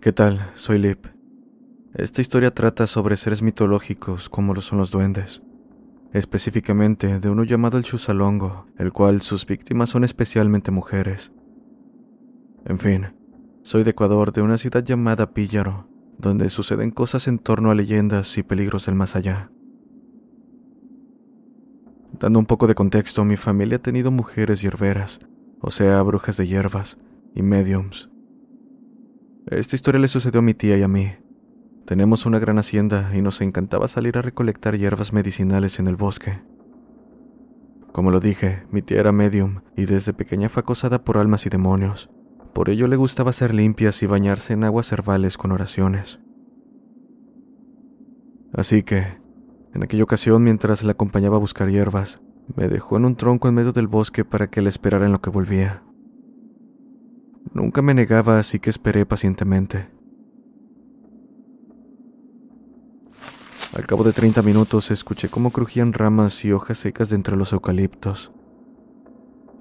¿Qué tal? Soy Lip. Esta historia trata sobre seres mitológicos como lo son los duendes, específicamente de uno llamado el Chusalongo, el cual sus víctimas son especialmente mujeres. En fin, soy de Ecuador, de una ciudad llamada Píllaro, donde suceden cosas en torno a leyendas y peligros del más allá. Dando un poco de contexto, mi familia ha tenido mujeres hierberas, o sea, brujas de hierbas y mediums. Esta historia le sucedió a mi tía y a mí. Tenemos una gran hacienda y nos encantaba salir a recolectar hierbas medicinales en el bosque. Como lo dije, mi tía era medium y desde pequeña fue acosada por almas y demonios. Por ello le gustaba ser limpias y bañarse en aguas herbales con oraciones. Así que, en aquella ocasión, mientras la acompañaba a buscar hierbas, me dejó en un tronco en medio del bosque para que le esperara en lo que volvía. Nunca me negaba, así que esperé pacientemente. Al cabo de 30 minutos escuché cómo crujían ramas y hojas secas de entre los eucaliptos.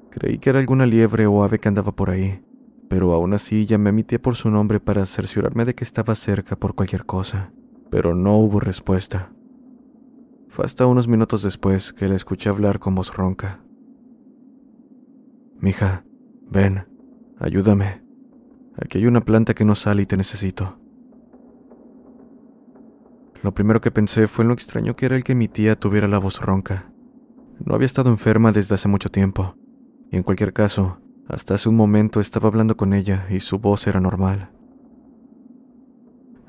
Creí que era alguna liebre o ave que andaba por ahí, pero aún así llamé a mi tía por su nombre para cerciorarme de que estaba cerca por cualquier cosa, pero no hubo respuesta. Fue hasta unos minutos después que la escuché hablar con voz ronca. Mija, ven, ayúdame. Aquí hay una planta que no sale y te necesito. Lo primero que pensé fue en lo extraño que era el que mi tía tuviera la voz ronca. No había estado enferma desde hace mucho tiempo, y en cualquier caso, hasta hace un momento estaba hablando con ella y su voz era normal.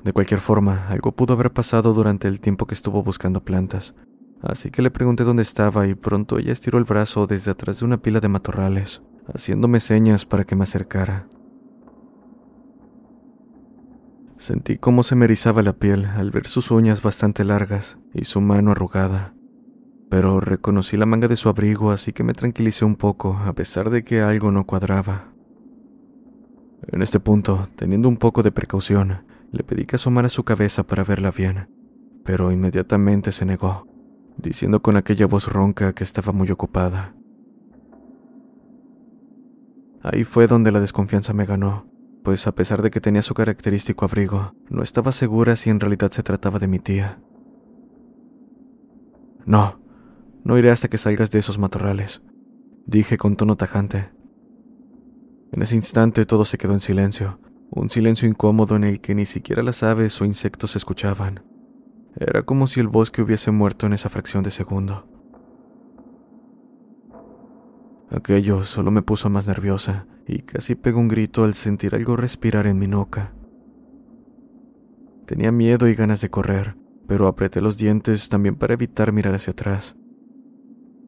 De cualquier forma, algo pudo haber pasado durante el tiempo que estuvo buscando plantas, así que le pregunté dónde estaba y pronto ella estiró el brazo desde atrás de una pila de matorrales, haciéndome señas para que me acercara. Sentí cómo se me erizaba la piel al ver sus uñas bastante largas y su mano arrugada, pero reconocí la manga de su abrigo así que me tranquilicé un poco a pesar de que algo no cuadraba. En este punto, teniendo un poco de precaución, le pedí que asomara su cabeza para verla bien, pero inmediatamente se negó, diciendo con aquella voz ronca que estaba muy ocupada. Ahí fue donde la desconfianza me ganó, pues a pesar de que tenía su característico abrigo, no estaba segura si en realidad se trataba de mi tía. No, no iré hasta que salgas de esos matorrales, dije con tono tajante. En ese instante todo se quedó en silencio, un silencio incómodo en el que ni siquiera las aves o insectos se escuchaban. Era como si el bosque hubiese muerto en esa fracción de segundo. Aquello solo me puso más nerviosa y casi pegó un grito al sentir algo respirar en mi nuca. Tenía miedo y ganas de correr, pero apreté los dientes también para evitar mirar hacia atrás.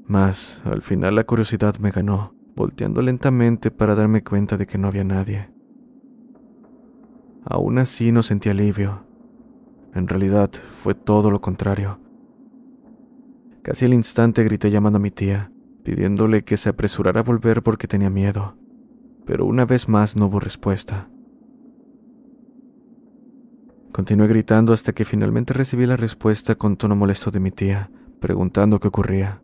Mas, al final la curiosidad me ganó, volteando lentamente para darme cuenta de que no había nadie. Aún así no sentí alivio. En realidad fue todo lo contrario. Casi al instante grité llamando a mi tía, pidiéndole que se apresurara a volver porque tenía miedo, pero una vez más no hubo respuesta. Continué gritando hasta que finalmente recibí la respuesta con tono molesto de mi tía, preguntando qué ocurría.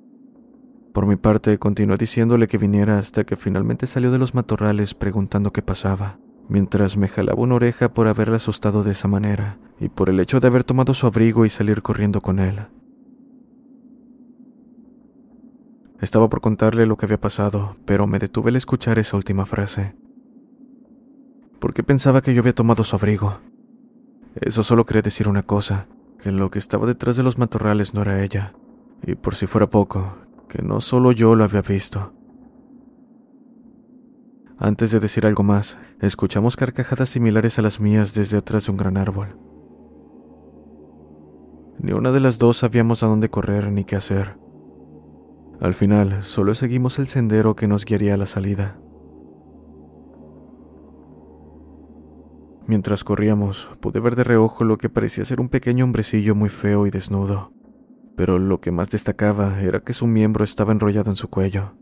Por mi parte, continué diciéndole que viniera hasta que finalmente salió de los matorrales preguntando qué pasaba, mientras me jalaba una oreja por haberla asustado de esa manera y por el hecho de haber tomado su abrigo y salir corriendo con él. Estaba por contarle lo que había pasado, pero me detuve al escuchar esa última frase. ¿Por qué pensaba que yo había tomado su abrigo? Eso solo quería decir una cosa, que lo que estaba detrás de los matorrales no era ella, y por si fuera poco, que no solo yo lo había visto. Antes de decir algo más, escuchamos carcajadas similares a las mías desde atrás de un gran árbol. Ni una de las dos sabíamos a dónde correr ni qué hacer. Al final, solo seguimos el sendero que nos guiaría a la salida. Mientras corríamos, pude ver de reojo lo que parecía ser un pequeño hombrecillo muy feo y desnudo, pero lo que más destacaba era que su miembro estaba enrollado en su cuello.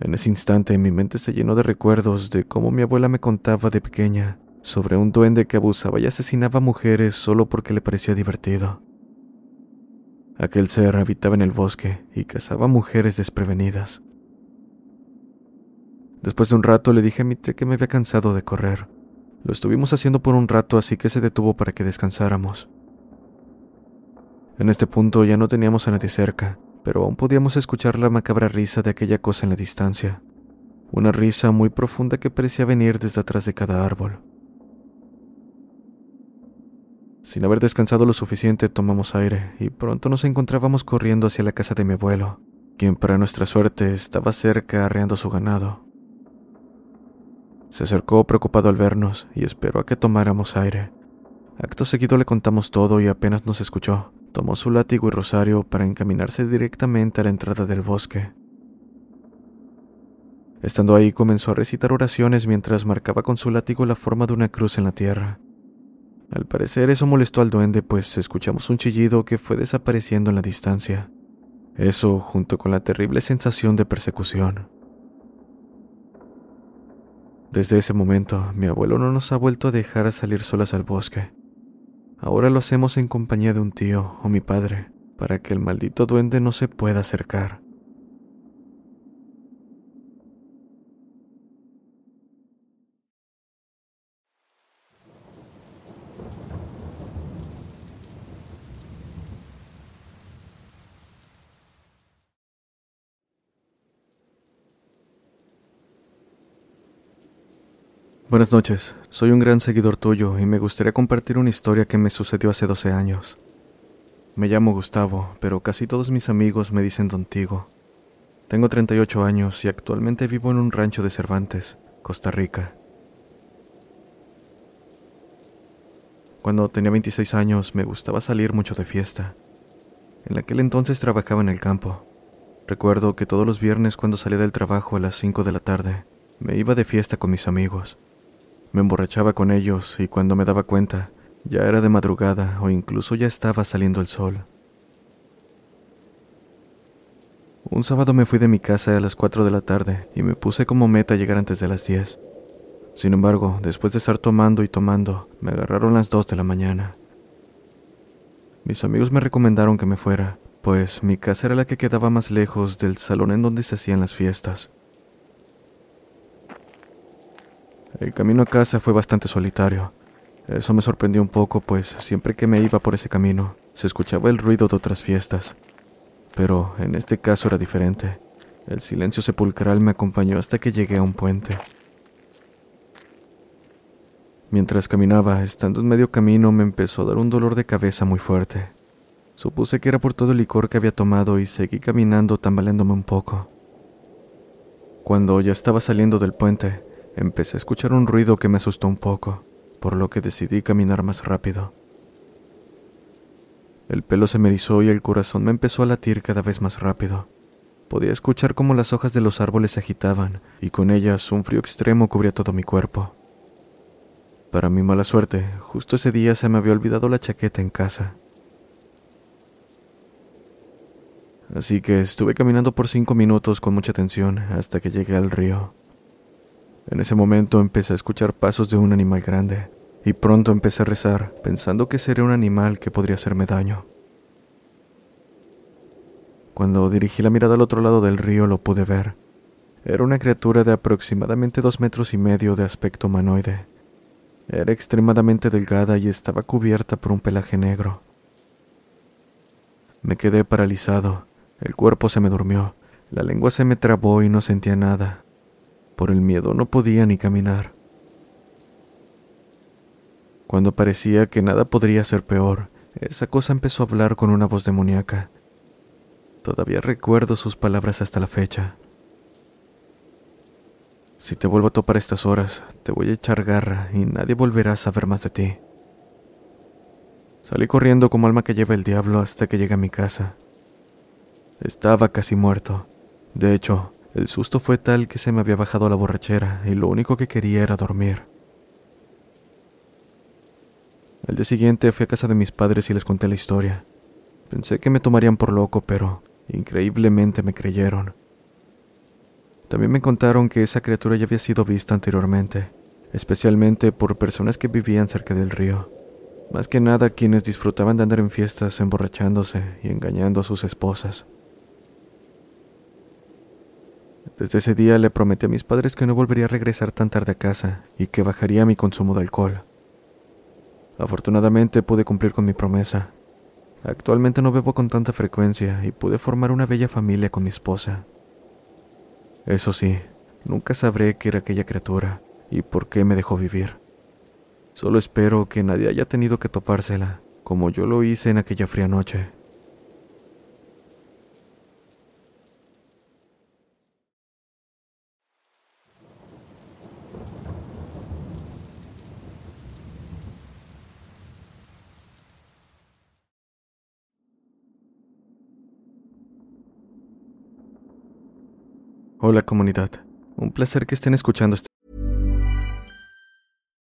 En ese instante mi mente se llenó de recuerdos de cómo mi abuela me contaba de pequeña sobre un duende que abusaba y asesinaba mujeres solo porque le parecía divertido. Aquel ser habitaba en el bosque y cazaba mujeres desprevenidas. Después de un rato le dije a mi tía que me había cansado de correr. Lo estuvimos haciendo por un rato así que se detuvo para que descansáramos. En este punto ya no teníamos a nadie cerca, pero aún podíamos escuchar la macabra risa de aquella cosa en la distancia, una risa muy profunda que parecía venir desde atrás de cada árbol. Sin haber descansado lo suficiente, tomamos aire y pronto nos encontrábamos corriendo hacia la casa de mi abuelo, quien para nuestra suerte estaba cerca arreando su ganado. Se acercó preocupado al vernos y esperó a que tomáramos aire. Acto seguido le contamos todo y apenas nos escuchó, tomó su látigo y rosario para encaminarse directamente a la entrada del bosque. Estando ahí comenzó a recitar oraciones mientras marcaba con su látigo la forma de una cruz en la tierra. Al parecer eso molestó al duende, pues escuchamos un chillido que fue desapareciendo en la distancia. Eso junto con la terrible sensación de persecución. Desde ese momento, mi abuelo no nos ha vuelto a dejar salir solas al bosque. Ahora lo hacemos en compañía de un tío o mi padre, para que el maldito duende no se pueda acercar. Buenas noches, soy un gran seguidor tuyo y me gustaría compartir una historia que me sucedió hace 12 años. Me llamo Gustavo, pero casi todos mis amigos me dicen Dontigo. Tengo 38 años y actualmente vivo en un rancho de Cervantes, Costa Rica. Cuando tenía 26 años me gustaba salir mucho de fiesta. En aquel entonces trabajaba en el campo. Recuerdo que todos los viernes cuando salía del trabajo a las 5 de la tarde, me iba de fiesta con mis amigos. Me emborrachaba con ellos y cuando me daba cuenta, ya era de madrugada o incluso ya estaba saliendo el sol. Un sábado me fui de mi casa a las 4 de la tarde y me puse como meta llegar antes de las 10. Sin embargo, después de estar tomando y tomando, me agarraron las 2 de la mañana. Mis amigos me recomendaron que me fuera, pues mi casa era la que quedaba más lejos del salón en donde se hacían las fiestas. El camino a casa fue bastante solitario. Eso me sorprendió un poco, pues siempre que me iba por ese camino se escuchaba el ruido de otras fiestas. Pero en este caso era diferente. El silencio sepulcral me acompañó hasta que llegué a un puente. Mientras caminaba, estando en medio camino, me empezó a dar un dolor de cabeza muy fuerte. Supuse que era por todo el licor que había tomado y seguí caminando tambaleándome un poco. Cuando ya estaba saliendo del puente, Empecé a escuchar un ruido que me asustó un poco, por lo que decidí caminar más rápido. El pelo se me erizó y el corazón me empezó a latir cada vez más rápido. Podía escuchar cómo las hojas de los árboles se agitaban y con ellas un frío extremo cubría todo mi cuerpo. Para mi mala suerte, justo ese día se me había olvidado la chaqueta en casa. Así que estuve caminando por cinco minutos con mucha tensión hasta que llegué al río. En ese momento empecé a escuchar pasos de un animal grande, y pronto empecé a rezar, pensando que sería un animal que podría hacerme daño. Cuando dirigí la mirada al otro lado del río lo pude ver. Era una criatura de aproximadamente dos metros y medio de aspecto humanoide. Era extremadamente delgada y estaba cubierta por un pelaje negro. Me quedé paralizado, el cuerpo se me durmió, la lengua se me trabó y no sentía nada. Por el miedo no podía ni caminar. Cuando parecía que nada podría ser peor, esa cosa empezó a hablar con una voz demoníaca. Todavía recuerdo sus palabras hasta la fecha. Si te vuelvo a topar estas horas, te voy a echar garra y nadie volverá a saber más de ti. Salí corriendo como alma que lleva el diablo hasta que llegué a mi casa. Estaba casi muerto. De hecho, el susto fue tal que se me había bajado la borrachera y lo único que quería era dormir. Al día siguiente fui a casa de mis padres y les conté la historia. Pensé que me tomarían por loco, pero increíblemente me creyeron. También me contaron que esa criatura ya había sido vista anteriormente, especialmente por personas que vivían cerca del río. Más que nada quienes disfrutaban de andar en fiestas emborrachándose y engañando a sus esposas. Desde ese día le prometí a mis padres que no volvería a regresar tan tarde a casa y que bajaría mi consumo de alcohol. Afortunadamente pude cumplir con mi promesa. Actualmente no bebo con tanta frecuencia y pude formar una bella familia con mi esposa. Eso sí, nunca sabré qué era aquella criatura y por qué me dejó vivir. Solo espero que nadie haya tenido que topársela, como yo lo hice en aquella fría noche. Hola comunidad, un placer que estén escuchando este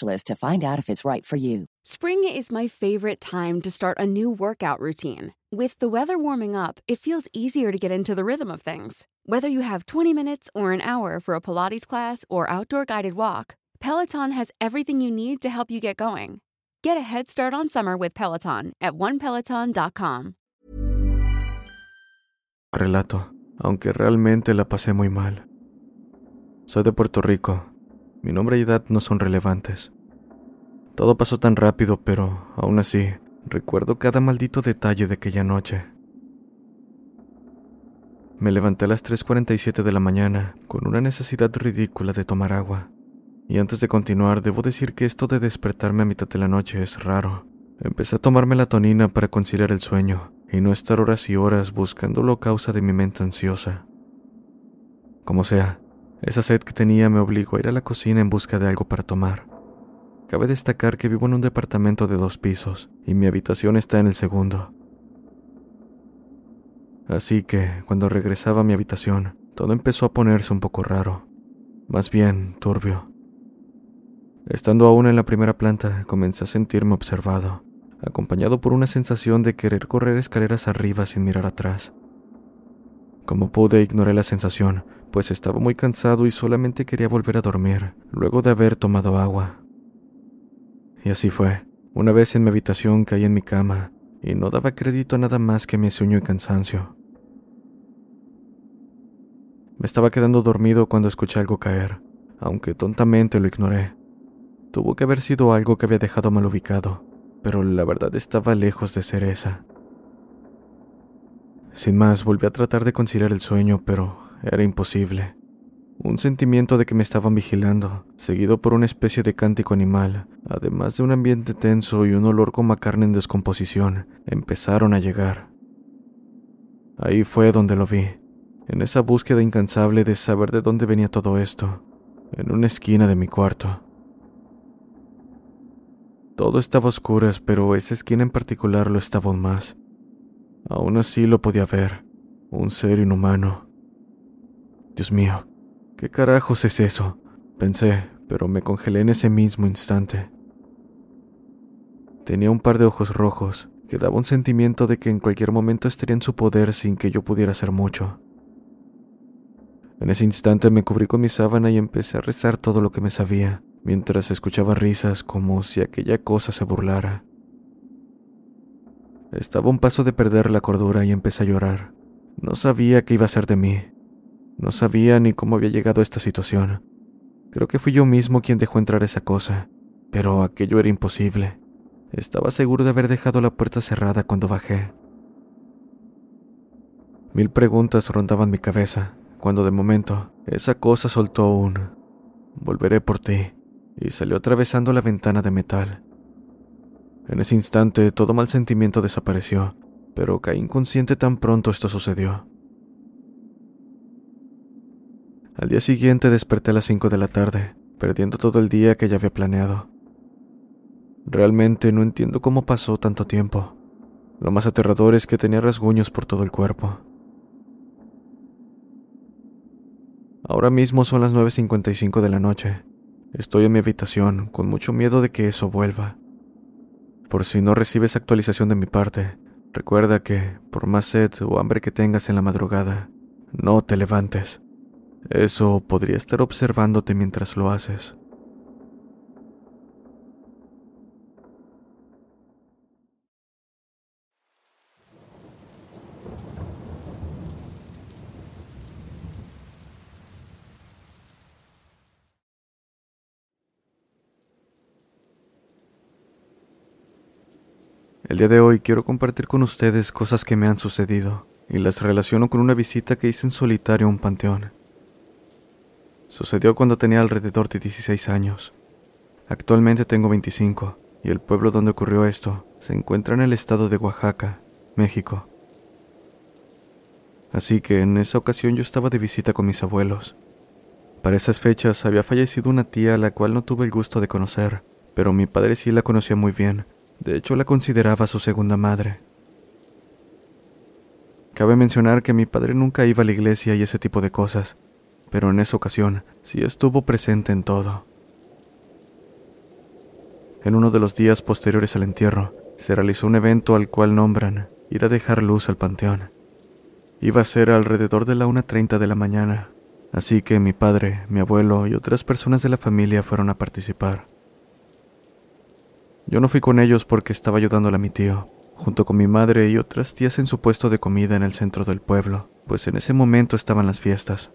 specialist to find out if it's right for you. Spring is my favorite time to start a new workout routine. With the weather warming up, it feels easier to get into the rhythm of things. Whether you have 20 minutes or an hour for a Pilates class or outdoor guided walk, Peloton has everything you need to help you get going. Get a head start on summer with Peloton at onepeloton.com. relato, aunque realmente la pasé muy mal. Soy de Puerto Rico. Mi nombre y edad no son relevantes. Todo pasó tan rápido, pero aún así, recuerdo cada maldito detalle de aquella noche. Me levanté a las 3.47 de la mañana con una necesidad ridícula de tomar agua. Y antes de continuar, debo decir que esto de despertarme a mitad de la noche es raro. Empecé a tomar melatonina para conciliar el sueño y no estar horas y horas buscando la causa de mi mente ansiosa. Como sea, esa sed que tenía me obligó a ir a la cocina en busca de algo para tomar. Cabe destacar que vivo en un departamento de dos pisos y mi habitación está en el segundo. Así que, cuando regresaba a mi habitación, todo empezó a ponerse un poco raro, más bien turbio. Estando aún en la primera planta, comencé a sentirme observado, acompañado por una sensación de querer correr escaleras arriba sin mirar atrás. Como pude, ignoré la sensación, pues estaba muy cansado y solamente quería volver a dormir, luego de haber tomado agua. Y así fue. Una vez en mi habitación caí en mi cama y no daba crédito a nada más que mi sueño y cansancio. Me estaba quedando dormido cuando escuché algo caer, aunque tontamente lo ignoré. Tuvo que haber sido algo que había dejado mal ubicado, pero la verdad estaba lejos de ser esa. Sin más, volví a tratar de conciliar el sueño, pero era imposible. Un sentimiento de que me estaban vigilando, seguido por una especie de cántico animal, además de un ambiente tenso y un olor como carne en descomposición, empezaron a llegar. Ahí fue donde lo vi, en esa búsqueda incansable de saber de dónde venía todo esto, en una esquina de mi cuarto. Todo estaba a oscuras, pero esa esquina en particular lo estaba aún más. Aún así lo podía ver, un ser inhumano. Dios mío, ¿qué carajos es eso? Pensé, pero me congelé en ese mismo instante. Tenía un par de ojos rojos que daba un sentimiento de que en cualquier momento estaría en su poder sin que yo pudiera hacer mucho. En ese instante me cubrí con mi sábana y empecé a rezar todo lo que me sabía, mientras escuchaba risas como si aquella cosa se burlara. Estaba a un paso de perder la cordura y empecé a llorar. No sabía qué iba a ser de mí. No sabía ni cómo había llegado a esta situación. Creo que fui yo mismo quien dejó entrar esa cosa, pero aquello era imposible. Estaba seguro de haber dejado la puerta cerrada cuando bajé. Mil preguntas rondaban mi cabeza, cuando de momento esa cosa soltó un Volveré por ti y salió atravesando la ventana de metal. En ese instante todo mal sentimiento desapareció, pero caí inconsciente tan pronto esto sucedió. Al día siguiente desperté a las 5 de la tarde, perdiendo todo el día que ya había planeado. Realmente no entiendo cómo pasó tanto tiempo. Lo más aterrador es que tenía rasguños por todo el cuerpo. Ahora mismo son las 9.55 de la noche. Estoy en mi habitación con mucho miedo de que eso vuelva. Por si no recibes actualización de mi parte, recuerda que, por más sed o hambre que tengas en la madrugada, no te levantes. Eso podría estar observándote mientras lo haces. El día de hoy quiero compartir con ustedes cosas que me han sucedido y las relaciono con una visita que hice en solitario a un panteón. Sucedió cuando tenía alrededor de 16 años. Actualmente tengo 25 y el pueblo donde ocurrió esto se encuentra en el estado de Oaxaca, México. Así que en esa ocasión yo estaba de visita con mis abuelos. Para esas fechas había fallecido una tía a la cual no tuve el gusto de conocer, pero mi padre sí la conocía muy bien de hecho, la consideraba su segunda madre. Cabe mencionar que mi padre nunca iba a la iglesia y ese tipo de cosas, pero en esa ocasión sí estuvo presente en todo. En uno de los días posteriores al entierro, se realizó un evento al cual nombran ir a dejar luz al panteón. Iba a ser alrededor de la 1.30 de la mañana, así que mi padre, mi abuelo y otras personas de la familia fueron a participar. Yo no fui con ellos porque estaba ayudándole a mi tío, junto con mi madre y otras tías en su puesto de comida en el centro del pueblo, pues en ese momento estaban las fiestas.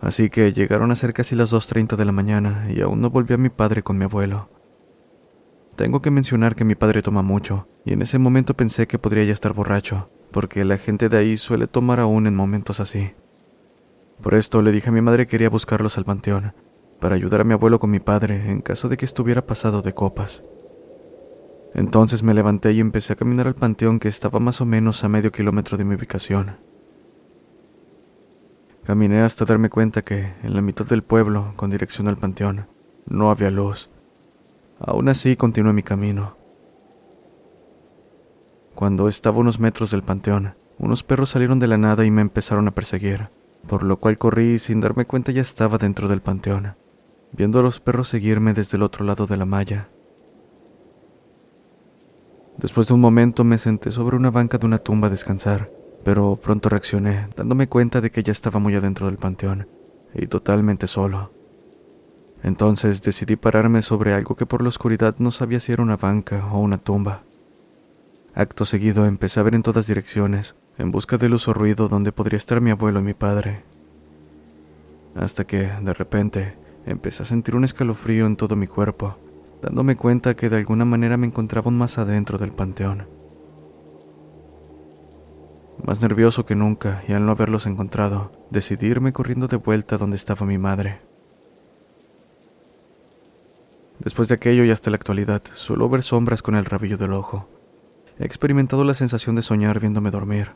Así que llegaron a ser casi las 2.30 de la mañana y aún no volvió mi padre con mi abuelo. Tengo que mencionar que mi padre toma mucho, y en ese momento pensé que podría ya estar borracho, porque la gente de ahí suele tomar aún en momentos así. Por esto le dije a mi madre que quería buscarlos al panteón, para ayudar a mi abuelo con mi padre en caso de que estuviera pasado de copas. Entonces me levanté y empecé a caminar al panteón que estaba más o menos a medio kilómetro de mi ubicación. Caminé hasta darme cuenta que, en la mitad del pueblo, con dirección al panteón, no había luz. Aún así continué mi camino. Cuando estaba unos metros del panteón, unos perros salieron de la nada y me empezaron a perseguir, por lo cual corrí y sin darme cuenta ya estaba dentro del panteón viendo a los perros seguirme desde el otro lado de la malla. Después de un momento me senté sobre una banca de una tumba a descansar, pero pronto reaccioné, dándome cuenta de que ya estaba muy adentro del panteón y totalmente solo. Entonces decidí pararme sobre algo que por la oscuridad no sabía si era una banca o una tumba. Acto seguido empecé a ver en todas direcciones, en busca del uso ruido donde podría estar mi abuelo y mi padre. Hasta que, de repente, Empecé a sentir un escalofrío en todo mi cuerpo, dándome cuenta que de alguna manera me encontraba más adentro del panteón. Más nervioso que nunca, y al no haberlos encontrado, decidí irme corriendo de vuelta donde estaba mi madre. Después de aquello y hasta la actualidad, suelo ver sombras con el rabillo del ojo. He experimentado la sensación de soñar viéndome dormir.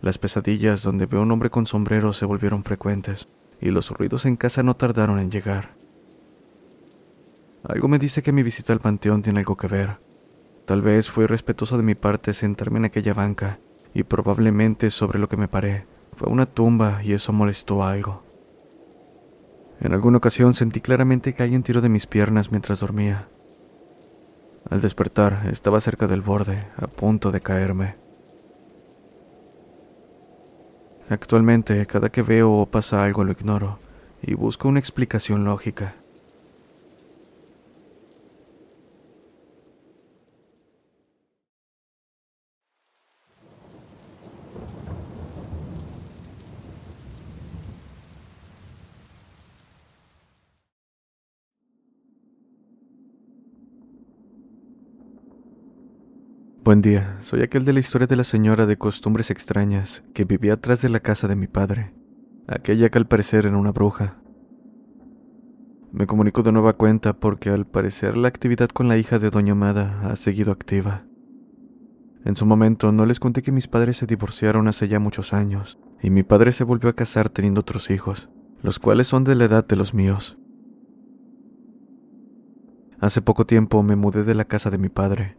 Las pesadillas donde veo un hombre con sombrero se volvieron frecuentes, y los ruidos en casa no tardaron en llegar. Algo me dice que mi visita al panteón tiene algo que ver. Tal vez fue respetuoso de mi parte sentarme en aquella banca, y probablemente sobre lo que me paré fue una tumba y eso molestó algo. En alguna ocasión sentí claramente que alguien tiró de mis piernas mientras dormía. Al despertar estaba cerca del borde, a punto de caerme. Actualmente, cada que veo o pasa algo lo ignoro y busco una explicación lógica. Buen día, soy aquel de la historia de la señora de costumbres extrañas que vivía atrás de la casa de mi padre, aquella que al parecer era una bruja. Me comunico de nueva cuenta porque al parecer la actividad con la hija de Doña Amada ha seguido activa. En su momento no les conté que mis padres se divorciaron hace ya muchos años y mi padre se volvió a casar teniendo otros hijos, los cuales son de la edad de los míos. Hace poco tiempo me mudé de la casa de mi padre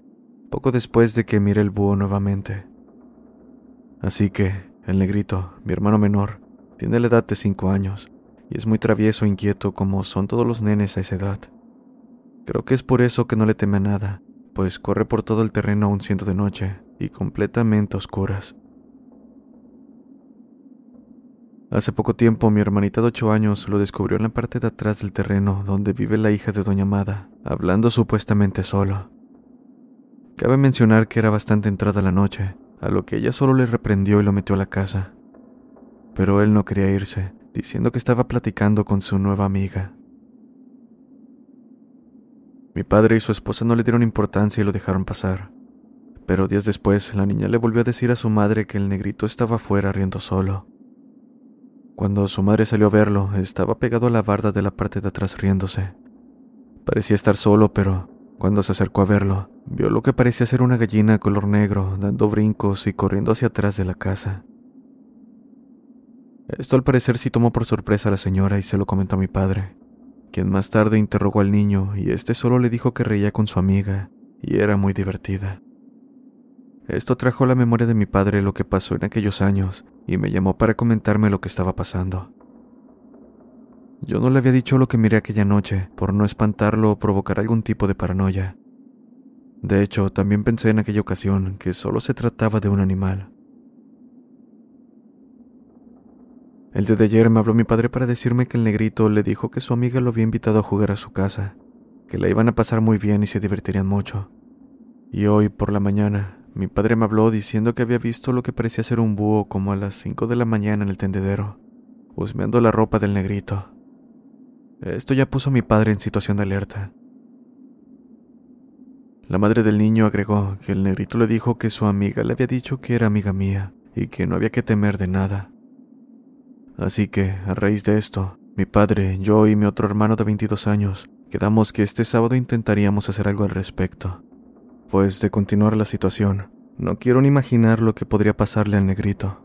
poco después de que miré el búho nuevamente. Así que, el negrito, mi hermano menor, tiene la edad de cinco años y es muy travieso e inquieto como son todos los nenes a esa edad. Creo que es por eso que no le teme a nada, pues corre por todo el terreno aún siendo de noche y completamente oscuras. Hace poco tiempo mi hermanita de ocho años lo descubrió en la parte de atrás del terreno donde vive la hija de Doña Amada, hablando supuestamente solo. Cabe mencionar que era bastante entrada la noche, a lo que ella solo le reprendió y lo metió a la casa. Pero él no quería irse, diciendo que estaba platicando con su nueva amiga. Mi padre y su esposa no le dieron importancia y lo dejaron pasar. Pero días después, la niña le volvió a decir a su madre que el negrito estaba fuera riendo solo. Cuando su madre salió a verlo, estaba pegado a la barda de la parte de atrás riéndose. Parecía estar solo, pero cuando se acercó a verlo, vio lo que parecía ser una gallina color negro, dando brincos y corriendo hacia atrás de la casa. Esto al parecer sí tomó por sorpresa a la señora y se lo comentó a mi padre, quien más tarde interrogó al niño y este solo le dijo que reía con su amiga y era muy divertida. Esto trajo a la memoria de mi padre lo que pasó en aquellos años y me llamó para comentarme lo que estaba pasando. Yo no le había dicho lo que miré aquella noche, por no espantarlo o provocar algún tipo de paranoia. De hecho, también pensé en aquella ocasión que solo se trataba de un animal. El de ayer me habló mi padre para decirme que el negrito le dijo que su amiga lo había invitado a jugar a su casa, que la iban a pasar muy bien y se divertirían mucho. Y hoy, por la mañana, mi padre me habló diciendo que había visto lo que parecía ser un búho como a las 5 de la mañana en el tendedero, husmeando la ropa del negrito. Esto ya puso a mi padre en situación de alerta. La madre del niño agregó que el negrito le dijo que su amiga le había dicho que era amiga mía y que no había que temer de nada. Así que, a raíz de esto, mi padre, yo y mi otro hermano de 22 años quedamos que este sábado intentaríamos hacer algo al respecto. Pues de continuar la situación, no quiero ni imaginar lo que podría pasarle al negrito.